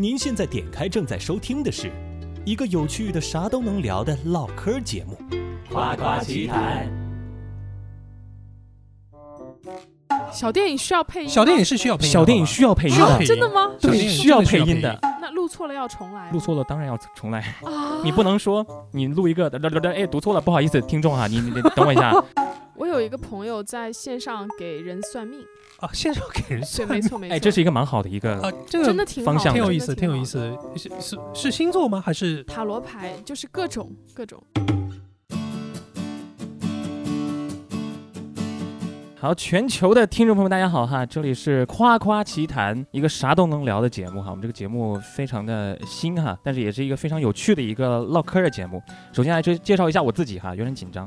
您现在点开正在收听的是一个有趣的啥都能聊的唠嗑节目，《夸夸其谈》。小电影需要配音吗，小电影是需要配音的，小电影需要配音的需要配，音真的吗？对需要配音的。那录错了要重来。录错了当然要重来，啊！你不能说你录一个，哎，读错了，不好意思，听众哈，你你你等我一下。我有一个朋友在线上给人算命，啊，线上给人对，算没错没错。哎，这是一个蛮好的一个，啊，这个真的挺好方向挺有意思，挺有意思。是是是星座吗？还是塔罗牌，就是各种各种。好，全球的听众朋友们，大家好哈，这里是夸夸奇谈，一个啥都能聊的节目哈。我们这个节目非常的新哈，但是也是一个非常有趣的一个唠嗑的节目。首先来介介绍一下我自己哈，有点紧张。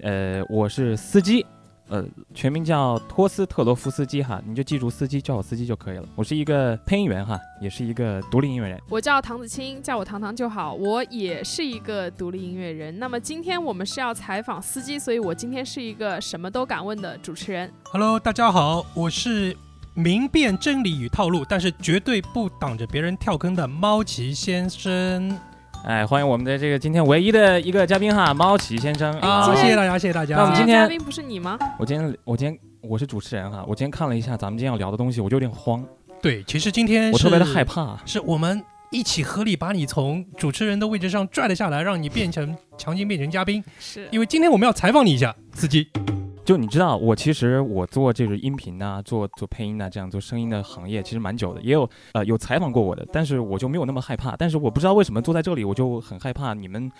呃，我是司机，呃，全名叫托斯特罗夫斯基哈，你就记住司机，叫我司机就可以了。我是一个配音员哈，也是一个独立音乐人。我叫唐子清，叫我糖糖就好。我也是一个独立音乐人。那么今天我们是要采访司机，所以我今天是一个什么都敢问的主持人。？Hello，大家好，我是明辨真理与套路，但是绝对不挡着别人跳坑的猫奇先生哎，欢迎我们的这个今天唯一的一个嘉宾哈，猫奇先生啊！谢谢大家，谢谢大家。那我们今天嘉宾不是你吗？我今天我今天我是主持人哈，我今天看了一下咱们今天要聊的东西，我就有点慌，对，其实今天我特别的害怕。是我们一起合力把你从主持人的位置上拽了下来，让你变成强行变成嘉宾，是因为今天我们要采访你一下，司机。就你知道，我其实我做这个音频呐、做做配音呐、这样做声音的行业其实蛮久的，也有呃有采访过我的，但是我就没有那么害怕。但是我不知道为什么坐在这里我就很害怕，你们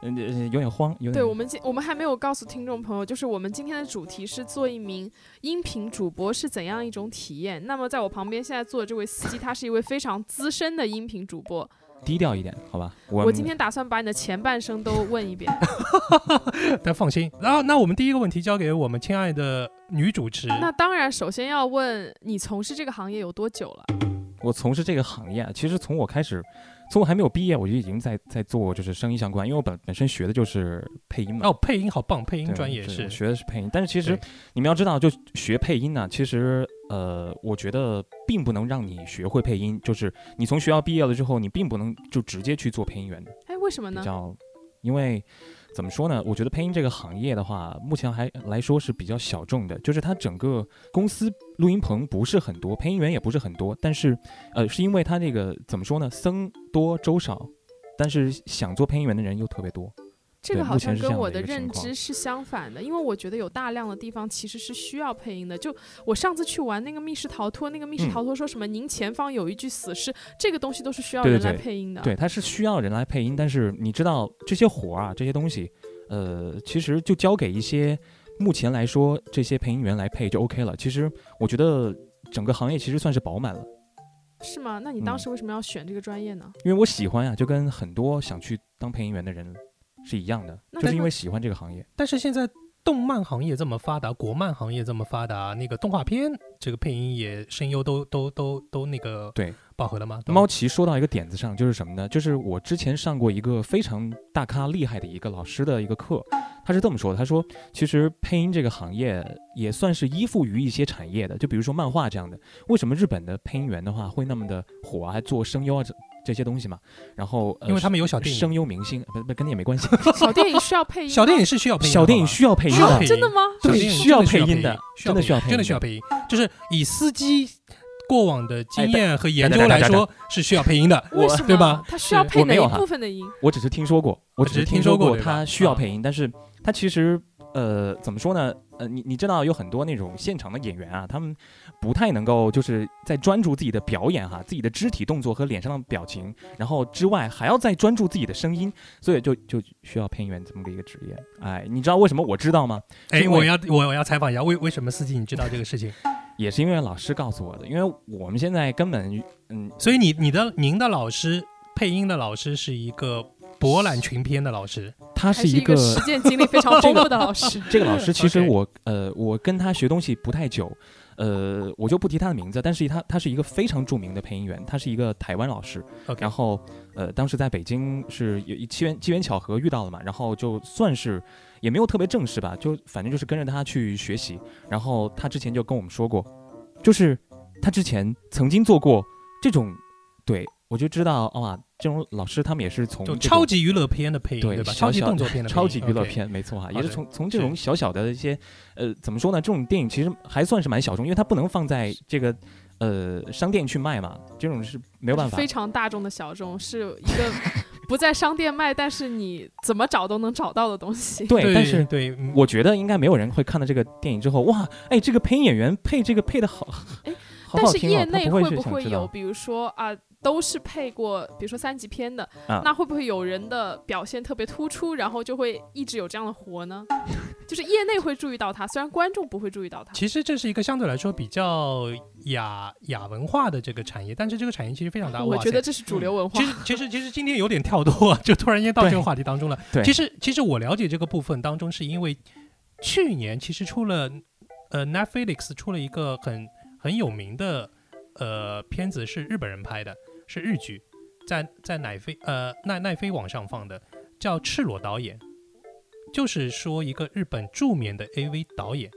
嗯、呃、有点慌，有点对我们今我们还没有告诉听众朋友，就是我们今天的主题是做一名音频主播是怎样一种体验。那么在我旁边现在坐的这位司机，他是一位非常资深的音频主播。低调一点，好吧？我我今天打算把你的前半生都问一遍。但放心，然后那我们第一个问题交给我们亲爱的女主持。那当然，首先要问你从事这个行业有多久了？我从事这个行业啊，其实从我开始，从我还没有毕业，我就已经在在做就是声音相关，因为我本本身学的就是配音嘛。哦，配音好棒，配音专业是学的是配音，但是其实你们要知道，就学配音呢，其实呃，我觉得并不能让你学会配音，就是你从学校毕业了之后，你并不能就直接去做配音员，哎，为什么呢？比较，因为怎么说呢？我觉得配音这个行业的话，目前还来说是比较小众的，就是它整个公司录音棚不是很多，配音员也不是很多，但是呃，是因为它这个怎么说呢？僧多粥少，但是想做配音员的人又特别多。这个好像跟我的认知是相反的，因为我觉得有大量的地方其实是需要配音的。就我上次去玩那个密室逃脱，那个密室嗯逃脱说什么“您前方有一具死尸”，这个东西都是需要人来配音的。对，它是需要人来配音，但是你知道这些活儿啊，这些东西，呃，其实就交给一些目前来说这些配音员来配就 OK 了。其实我觉得整个行业其实算是饱满了，是吗？那你当嗯时为什么要选这个专业呢？因为我喜欢呀、就跟很多想去当配音员的人是一样的，就是因为喜欢这个行业。但是现在动漫行业这么发达，国漫行业这么发达，那个动画片这个配音也声优都都都都那个对饱和了吗？猫奇说到一个点子上，就是什么呢？就是我之前上过一个非常大咖厉害的一个老师的一个课，他是这么说的：他说，其实配音这个行业也算是依附于一些产业的，就比如说漫画这样的。为什么日本的配音员的话会那么的火啊，还做声优啊这这些东西嘛？然后、呃、因为他们有小电影声优明星，不不跟你也没关系。小电影需要配音？小电影是需要配音，小电影需要配音真的吗？对需要配配音的真的需要配音真的需要配音。就是以司机过往的经验和研究来说，是需要配音的。我？对吧他需要配哪一部分的音？我只是听说过，我只是听听说过他需要啊配音，但是他其实呃怎么说呢？呃，你你知道有很多那种现场的演员啊，他们不太能够就是在专注自己的表演哈，自己的肢体动作和脸上的表情，然后之外还要再专注自己的声音，所以就就需要配音员这么个一个职业。哎，你知道为什么我知道吗？哎，我要我我要采访一下，为为什么司机你知道这个事情？也是因为老师告诉我的，因为我们现在根本嗯所以你你的您的老师配音的老师是一个博览群篇的老师，他是一个实践经历非常丰富的老师。这个老师其实 我呃，我跟他学东西不太久，呃，我就不提他的名字，但是他他是一个非常著名的配音员，他是一个台湾老师。OK 然后呃，当时在北京是有机缘机缘巧合遇到了嘛，然后就算是也没有特别正式吧，就反正就是跟着他去学习。然后他之前就跟我们说过，就是他之前曾经做过这种。对，我就知道哇，这种老师他们也是从超级娱乐片的配音，对吧超级动作片的，超级娱乐片，没错哈，也是从从这种小小的一些，呃，怎么说呢？这种电影其实还算是蛮小众，因为它不能放在这个呃商店去卖嘛，这种是没有办法非。常大众的小众，是一个不在商店卖，但是你怎么找都能找到的东西。对，但是对，嗯我觉得应该没有人会看到这个电影之后，哇，哎，这个配音演员配这个配的好，哎但是业内会不会有，比如说啊，都是配过，比如说三级片的，啊那会不会有人的表现特别突出，然后就会一直有这样的活呢？就是业内会注意到他，虽然观众不会注意到他。其实这是一个相对来说比较亚亚文化的这个产业，但是这个产业其实非常大。我觉得这是主流文化其。实其实其实今天有点跳脱啊，就突然间到这个话题当中了。对其实其实我了解这个部分当中，是因为去年其实出了呃 Netflix 出了一个很很有名的呃片子，是日本人拍的，是日剧，在在奈飞呃奈奈飞网上放的，叫《赤裸导演》，就是说一个日本著名的 AV 导演。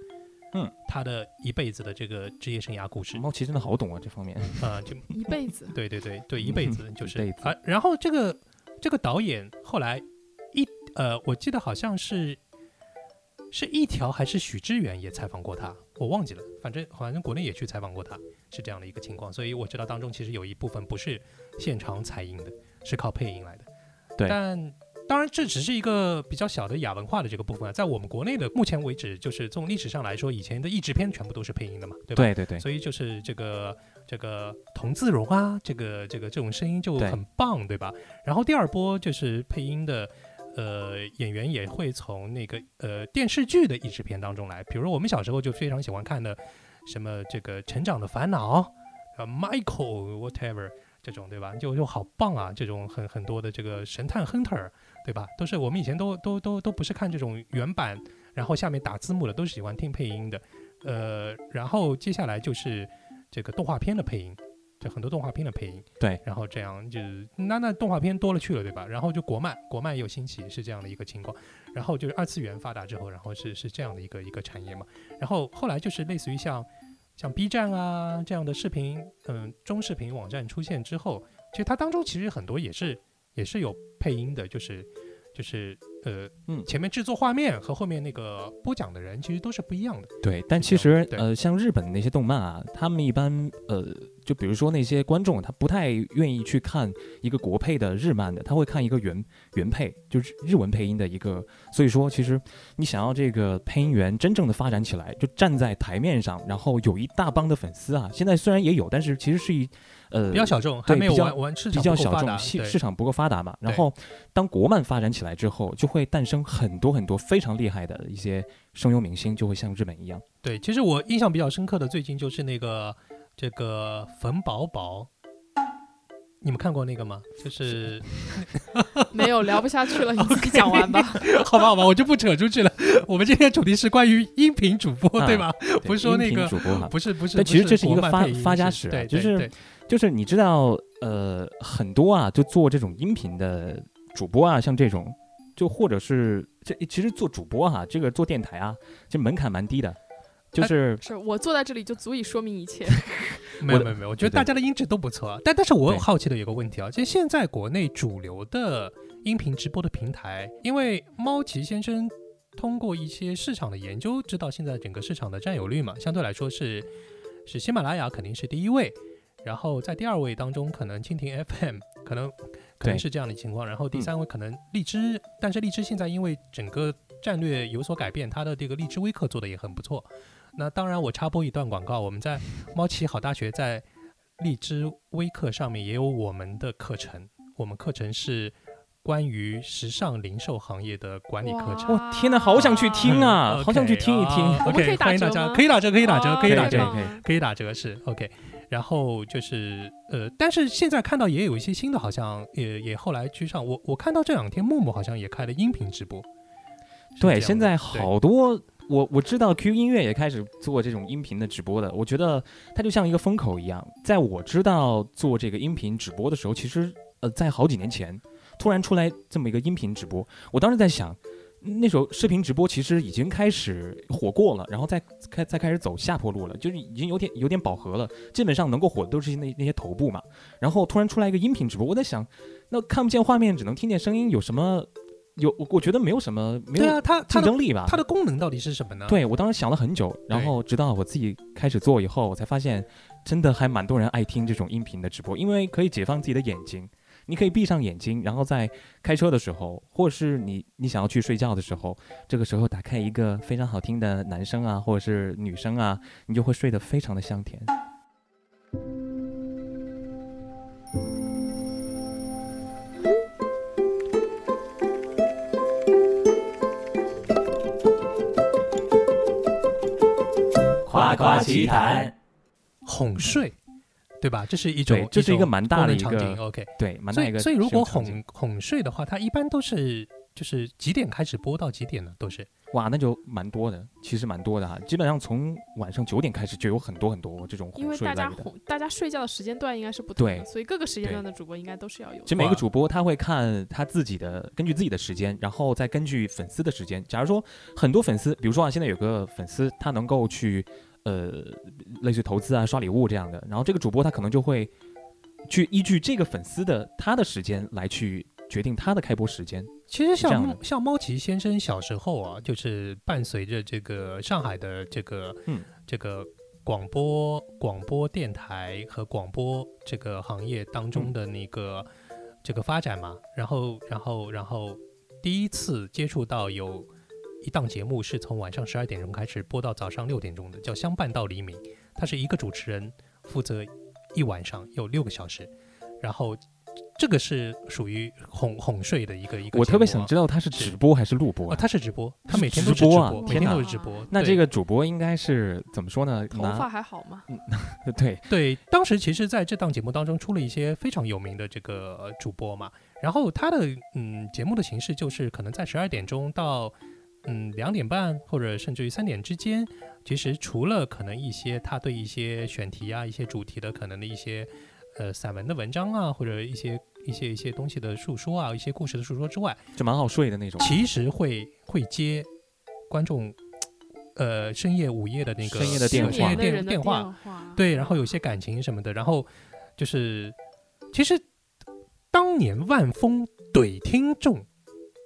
嗯，他的一辈子的这个职业生涯故事，猫奇真的好懂啊这方面。呃，就 一辈子，对对对对，一辈子就是啊。然后这个这个导演后来一呃，我记得好像是是一条还是许知远也采访过他，我忘记了，反正好像国内也去采访过他，是这样的一个情况。所以我知道当中其实有一部分不是现场采音的，是靠配音来的。对但当然这只是一个比较小的亚文化的这个部分啊，在我们国内的目前为止，就是从历史上来说，以前的译制片全部都是配音的嘛，对吧？对对对，所以就是这个这个童自荣啊，这个这个这种声音就很棒，对吧？然后第二波就是配音的。呃，演员也会从那个呃电视剧的译制片当中来，比如我们小时候就非常喜欢看的什么这个《成长的烦恼》呃 Michael whatever 这种，对吧？就就好棒啊，这种很很多的这个神探 Hunter，对吧？都是我们以前都都都都不是看这种原版，然后下面打字幕的，都是喜欢听配音的。呃，然后接下来就是这个动画片的配音，就很多动画片的配音。对，然后这样就是那那动画片多了去了，对吧？然后就国漫，国漫也有兴起，是这样的一个情况。然后就是二次元发达之后，然后是是这样的一个一个产业嘛。然后后来就是类似于像像 B 站啊这样的视频，嗯，中视频网站出现之后，其实它当中其实很多也是也是有配音的，就是就是呃嗯前面制作画面和后面那个播讲的人其实都是不一样的。对，但其实呃，像日本的那些动漫啊，他们一般呃，就比如说那些观众，他不太愿意去看一个国配的日漫的，他会看一个原原配，就是日文配音的一个。所以说，其实你想要这个配音员真正的发展起来，就站在台面上，然后有一大帮的粉丝啊。现在虽然也有，但是其实是一呃比较小众，还没有对比较完完市比较小众，市市场不够发达嘛。然后当国漫发展起来之后，就会诞生很多很多非常厉害的一些声优明星，就会像日本一样。对，其实我印象比较深刻的，最近就是那个这个冯宝宝，你们看过那个吗？就是 没有聊不下去了，你自己 讲完吧。好吧，好吧，我就不扯出去了。我们今天主题是关于音频主播，啊对吧？不是说那个主播哈，不是不是，但其实这是一个国漫发配音发家史啊对，就是就是你知道，呃，很多啊，就做这种音频的主播啊，像这种，就或者是这其实做主播哈、这个做电台啊，这门槛蛮低的，就是是我坐在这里就足以说明一切。没有没有没有，我觉得大家的音质都不错啊。但但是我对好奇的有个问题啊，就现在国内主流的音频直播的平台，因为猫奇先生通过一些市场的研究，知道现在整个市场的占有率嘛，相对来说是是喜马拉雅肯定是第一位，然后在第二位当中可能蜻蜓 FM 可能可能是这样的情况，然后第嗯三位可能荔枝，但是荔枝现在因为整个战略有所改变，它的这个荔枝微课做的也很不错。那当然，我插播一段广告，我们在猫奇好大学在荔枝微课上面也有我们的课程，我们课程是关于时尚零售行业的管理课程。哇，天呐，好想去听啊，嗯好想去听一听。啊我们可以 OK，打欢迎大家，折可以打折，可以打折，可以打折可以可以，可以打折是 OK。然后就是呃，但是现在看到也有一些新的，好像也也后来居上。我我看到这两天木木好像也开了音频直播。对，现在好多我我知道 Q 音乐也开始做这种音频的直播的，我觉得它就像一个风口一样。在我知道做这个音频直播的时候，其实呃在好几年前突然出来这么一个音频直播，我当时在想，那时候视频直播其实已经开始火过了，然后再开再开始走下坡路了，就是已经有点有点饱和了。基本上能够火的都是那那些头部嘛。然后突然出来一个音频直播，我在想，那看不见画面，只能听见声音，有什么？有我我觉得没有什么没有对啊，它竞争力吧？它的功能到底是什么呢？对我当时想了很久，然后直到我自己开始做以后，我才发现，真的还蛮多人爱听这种音频的直播，因为可以解放自己的眼睛。你可以闭上眼睛，然后在开车的时候，或者是你你想要去睡觉的时候，这个时候打开一个非常好听的男生啊，或者是女生啊，你就会睡得非常的香甜。夸夸其谈，哄睡，对吧？这是一种，这是一个蛮大的场景。个 OK，对，蛮大一个所以所以如果哄哄睡的话，它一般都是就是几点开始播到几点呢？都是哇，那就蛮多的，其实蛮多的哈。基本上从晚上九点开始就有很多很多这种哄睡因为大家。哄大家睡觉的时间段应该是不同的，对所以各个时间段的主播应该都是要有的。其实每个主播他会看他自己的，根据自己的时间，然后再根据粉丝的时间。假如说很多粉丝，比如说啊，现在有个粉丝他能够去呃，类似于投资啊、刷礼物这样的，然后这个主播他可能就会去依据这个粉丝的他的时间来去决定他的开播时间。其实像像猫奇先生小时候啊，就是伴随着这个上海的这个嗯这个广播广播电台和广播这个行业当中的那个、这个发展嘛，然后然后然后第一次接触到有一档节目是从晚上十二点钟开始播到早上六点钟的，叫《相伴到黎明》，它是一个主持人负责一晚上有六个小时，然后。这个是属于哄哄睡的一个一个、我特别想知道他是是直播还是录播？他是直播，他每天都是直播啊每天都是直播。那这个主播应该是怎么说呢？头发还好吗？对对，当时其实在这档节目当中出了一些非常有名的这个呃主播嘛，然后他的嗯节目的形式就是可能在十二点钟到嗯两点半或者甚至于三点之间，其实除了可能一些他对一些选题啊、一些主题的可能的一些呃散文的文章啊，或者一些一些一些东西的述说啊、一些故事的述说之外，就蛮好睡的那种。其实会会接观众呃深夜午夜的那个深夜的电话深夜电电话，话，对，然后有些感情什么的，然后就是其实当年万峰怼听众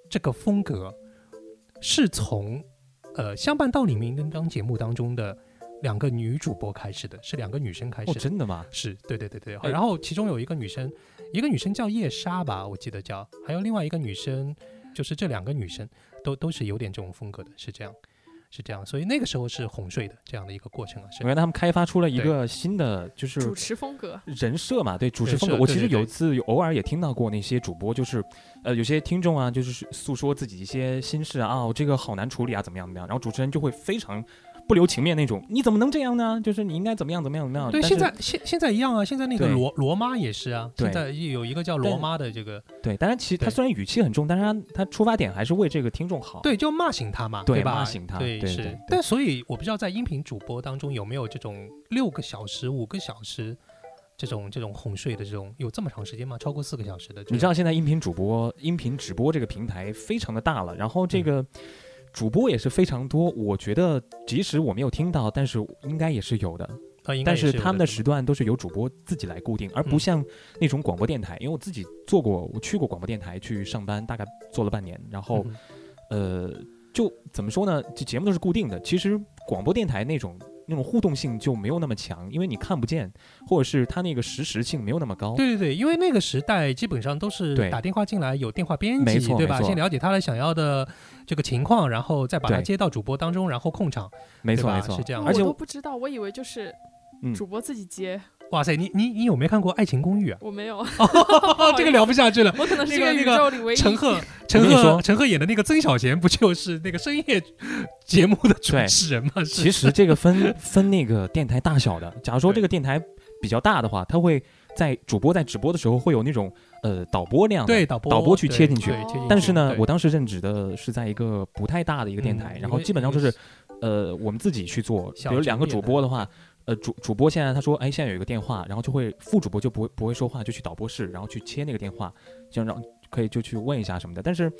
这个风格是从呃相伴到黎明那档节目当中的两个女主播开始的，是两个女生开始哦，的。真的吗？是对对对对，哎然后其中有一个女生，一个女生叫叶莎吧，我记得叫，还有另外一个女生，就是这两个女生都都是有点这种风格的，是这样，是这样，所以那个时候是哄睡的这样的一个过程啊，是因为他们开发出了一个新的，就是主持风格，人设嘛，对主持风格。我其实有一次有偶尔也听到过那些主播，就是呃有些听众啊，就是诉说自己一些心事啊，啊我这个好难处理啊，怎么样怎么样，然后主持人就会非常不留情面那种，你怎么能这样呢？就是你应该怎么样怎么样怎么样。对，现在现现在一样啊，现在那个罗罗妈也是啊，对现在有一个叫罗妈的这个，对，当然其实他虽然语气很重，但是他他出发点还是为这个听众好。对，就骂醒他嘛，对吧？骂醒他对是。但所以我不知道在音频主播当中有没有这种六个小时、五个小时这种这种哄睡的这种，有这么长时间吗？超过四个小时的？你知道现在音频主播、音频直播这个平台非常的大了，然后这嗯个主播也是非常多。我觉得即使我没有听到，但是应该也是有的。但是他们的时段都是由主播自己来固定，而不嗯像那种广播电台。因为我自己做过，我去过广播电台去上班，大概做了半年，然后嗯呃，就怎么说呢？这节目都是固定的。其实广播电台那种那种互动性就没有那么强，因为你看不见，或者是它那个实时性没有那么高。对对对，因为那个时代基本上都是打电话进来有电话编辑，对吧？先了解他的想要的这个情况，然后再把他接到主播当中，然后控场。没错没错是，这样哦而且我都不知道，我以为就是嗯主播自己接，哇塞，你你你有没有看过《爱情公寓》啊？我没有，哦，这个聊不下去了。我可能是个那个陈赫，陈赫，陈赫演的那个曾小贤，不就是那个深夜节目的主持人吗？其实这个分 分那个电台大小的。假如说这个电台比较大的话，它会在主播在直播的时候会有那种呃导播那样的。对导播导播去切进去进去但是呢，我当时任职的是在一个不太大的一个电台，嗯然后基本上就是呃我们自己去做。比如两个主播的话，呃主主播现在他说哎现在有一个电话，然后就会副主播就不会不会说话，就去导播室，然后去切那个电话，就让可以就去问一下什么的。但是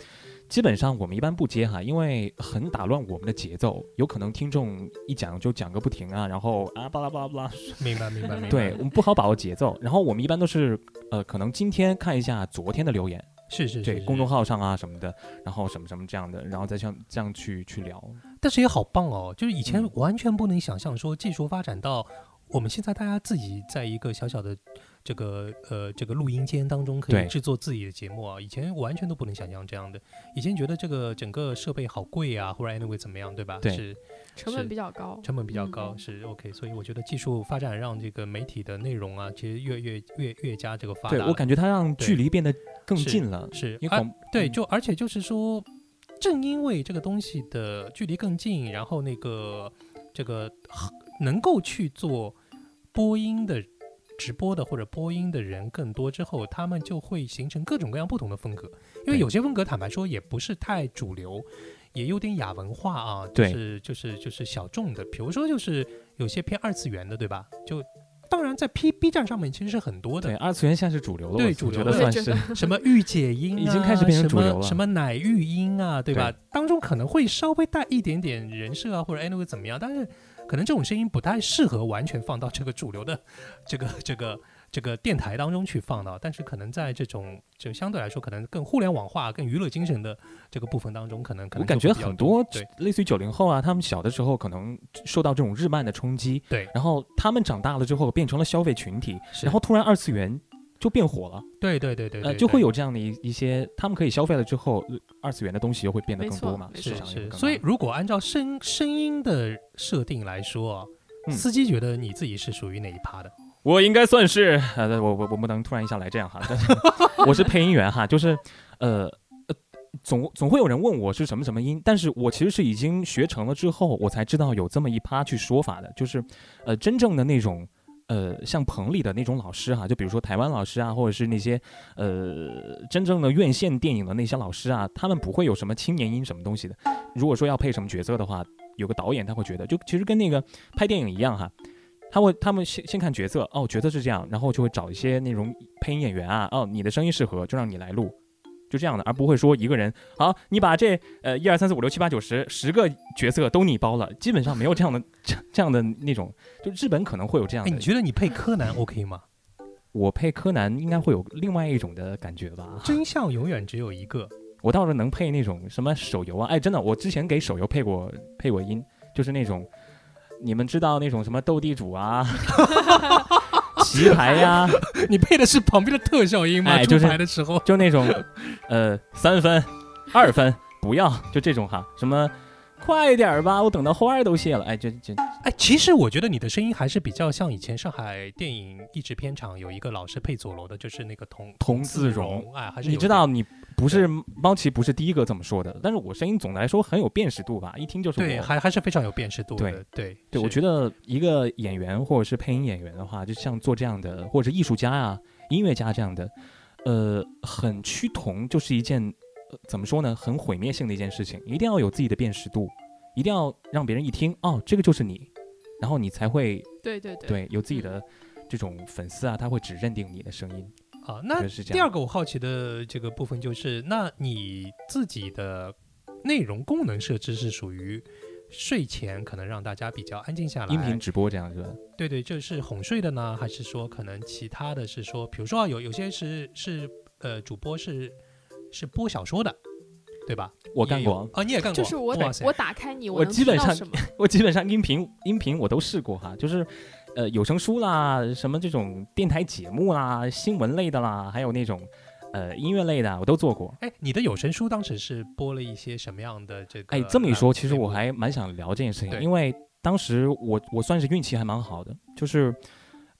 基本上我们一般不接哈，因为很打乱我们的节奏，有可能听众一讲就讲个不停啊，然后啊巴拉巴拉巴拉，明白明白明白。对我们不好把握节奏。然后我们一般都是呃，可能今天看一下昨天的留言，是是对公众号上啊什么的，然后什么什么这样的，然后再像这样去去聊。但是也好棒哦，就是以前嗯完全不能想象说技术发展到我们现在大家自己在一个小小的这个呃这个录音间当中可以制作自己的节目啊，以前完全都不能想象这样的。以前觉得这个整个设备好贵啊，或者 anyway 怎么样，对吧？对是成本比较高。成本比较嗯高，是 OK。所以我觉得技术发展让这个媒体的内容啊，其实越越越越加这个发达。对我感觉它让距离变得更近了。是而因为广对，嗯就而且就是说，正因为这个东西的距离更近，然后那个这个能够去做播音的直播的或者播音的人更多之后，他们就会形成各种各样不同的风格。因为有些风格坦白说也不是太主流，也有点亚文化啊，就对是就是就是小众的，比如说就是有些偏二次元的，对吧？就当然在 P B 站上面其实是很多的对，二次元现在是主流了，对主流了我觉得算是。什么御姐音、啊，已经开始变成主流了什么什么奶育音啊，对吧？当中可能会稍微带一点点人设啊，或者 anyway 怎么样，但是可能这种声音不太适合完全放到这个主流的 这个这个这个电台当中去放到，但是可能在这种就相对来说可能更互联网化、更娱乐精神的这个部分当中，可能可能我感觉很多对。类似于九零后啊，他们小的时候可能受到这种日漫的冲击，对然后他们长大了之后变成了消费群体，然后突然二次元就变火了，对对对对呃，就会有这样的一一些他们可以消费了之后，呃二次元的东西又会变得更多嘛，是市场是，更所以如果按照声声音的设定来说司机觉得你自己是属于哪一趴的？我应该算是呃，我我我不能突然一下来这样哈，但是 我是配音员哈，就是呃呃，总总会有人问我是什么什么音，但是我其实是已经学成了之后，我才知道有这么一趴去说法的，就是呃真正的那种。呃，像棚里的那种老师哈，就比如说台湾老师啊，或者是那些呃真正的院线电影的那些老师啊，他们不会有什么青年音什么东西的。如果说要配什么角色的话，有个导演他会觉得，就其实跟那个拍电影一样哈，他会他们先先看角色，哦，角色是这样，然后就会找一些那种配音演员啊，哦，你的声音适合，就让你来录，就这样的，而不会说一个人，好，你把这呃一二三四五六七八九十十个角色都你包了，基本上没有这样的这这样的那种，就日本可能会有这样哎，的你。觉得你配柯南 OK 吗？我配柯南应该会有另外一种的感觉吧？真相永远只有一个。我倒是能配那种什么手游啊，哎，真的，我之前给手游配过配过音，就是那种你们知道那种什么斗地主啊、棋牌呀、你配的是旁边的特效音吗？就是牌的时候，就那种，呃，三分、二分，不要，就这种哈，什么快点儿吧，我等到花儿都谢了，哎，这这哎，其实我觉得你的声音还是比较像以前上海电影译制片厂有一个老师配佐罗的，就是那个童童自自荣，哎，还是你知道你不是猫奇不是第一个这么说的，但是我声音总的来说很有辨识度吧，一听就是对，还还是非常有辨识度的。对对，我觉得一个演员或者是配音演员的话，就像做这样的，或者是艺术家啊、音乐家这样的，呃，很趋同，就是一件、呃、怎么说呢，很毁灭性的一件事情。一定要有自己的辨识度，一定要让别人一听，哦，这个就是你，然后你才会对对对，对有自己的这种粉丝啊，他会只认定你的声音。啊，那是这样。第二个我好奇的这个部分就是，那你自己的内容功能设置是属于睡前可能让大家比较安静下来，音频直播这样是吧？对对，这是哄睡的呢，还是说可能其他的是说，比如说啊，有有些是是呃主播是是播小说的，对吧？我干过，啊，你也干过，就是我哇塞我打开你，我能基本上？我基本上音频音频我都试过哈，就是呃有声书啦，什么这种电台节目啦、新闻类的啦，还有那种呃音乐类的，我都做过。哎，你的有声书当时是播了一些什么样的这个？哎，这么一说，其实我还蛮想聊这件事情，因为当时我我算是运气还蛮好的，就是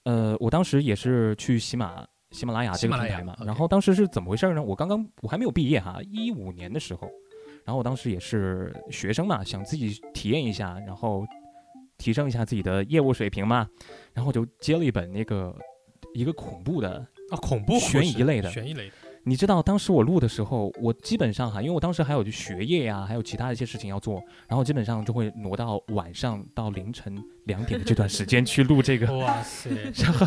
呃我当时也是去喜马喜马拉雅这个平台嘛，然后当时是怎么回事呢？我刚刚我还没有毕业哈，一五年的时候，然后我当时也是学生嘛，想自己体验一下，然后提升一下自己的业务水平嘛，然后就接了一本那个一个恐怖的啊恐怖悬疑类的。悬疑类的，你知道当时我录的时候，我基本上哈，因为我当时还有学业呀、还有其他的一些事情要做，然后基本上就会挪到晚上到凌晨两点的这段时间去录这个，哇塞，然后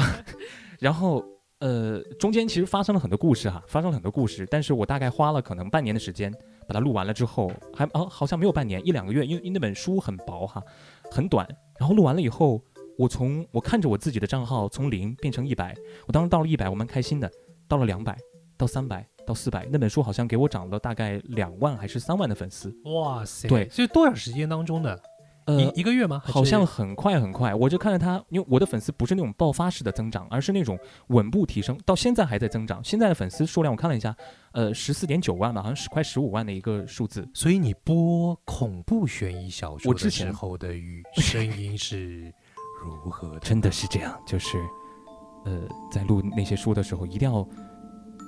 然后呃，中间其实发生了很多故事哈，发生了很多故事，但是我大概花了可能半年的时间把它录完了之后，还哦好像没有半年，一两个月，因为那本书很薄哈，很短。然后录完了以后，我从我看着我自己的账号从零变成一百，我当时到了一百，我蛮开心的。到了两百，到三百，到四百，那本书好像给我涨了大概两万还是三万的粉丝。哇塞！对是多少时间当中的？呃，一一个月吗？好像很快很快，我就看着他，因为我的粉丝不是那种爆发式的增长，而是那种稳步提升，到现在还在增长。现在的粉丝数量我看了一下，呃，十四点九万吧，好像是快十五万的一个数字。所以你播恐怖悬疑小说的我之前时候的语声音是如何的？真的是这样，就是，呃，在录那些书的时候，一定要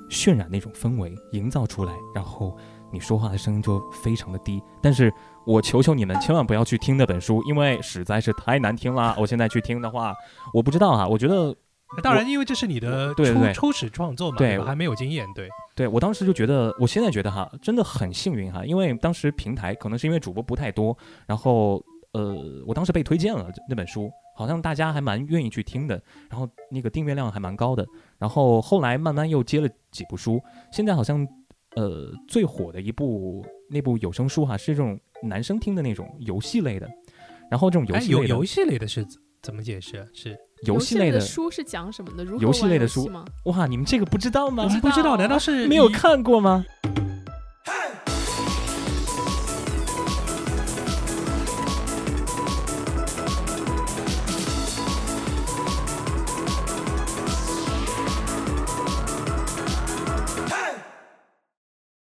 渲染那种氛围，营造出来，然后你说话的声音就非常的低。但是我求求你们，千万不要去听那本书，因为实在是太难听了。我现在去听的话，我不知道啊，我觉得当然，因为这是你的初初始创作嘛，对吧还没有经验，对，对我当时就觉得，我现在觉得哈，真的很幸运哈，因为当时平台可能是因为主播不太多，然后呃，我当时被推荐了那本书，好像大家还蛮愿意去听的，然后那个订阅量还蛮高的，然后后来慢慢又接了几部书，现在好像呃最火的一部那部有声书哈是这种男生听的那种游戏类的，然后这种游哎，戏类的、游游戏类的是怎怎么解释啊？是游戏类的书是讲什么的？游戏类的书吗？哇，你们这个不知道吗？我们不知道，难道是没有看过吗？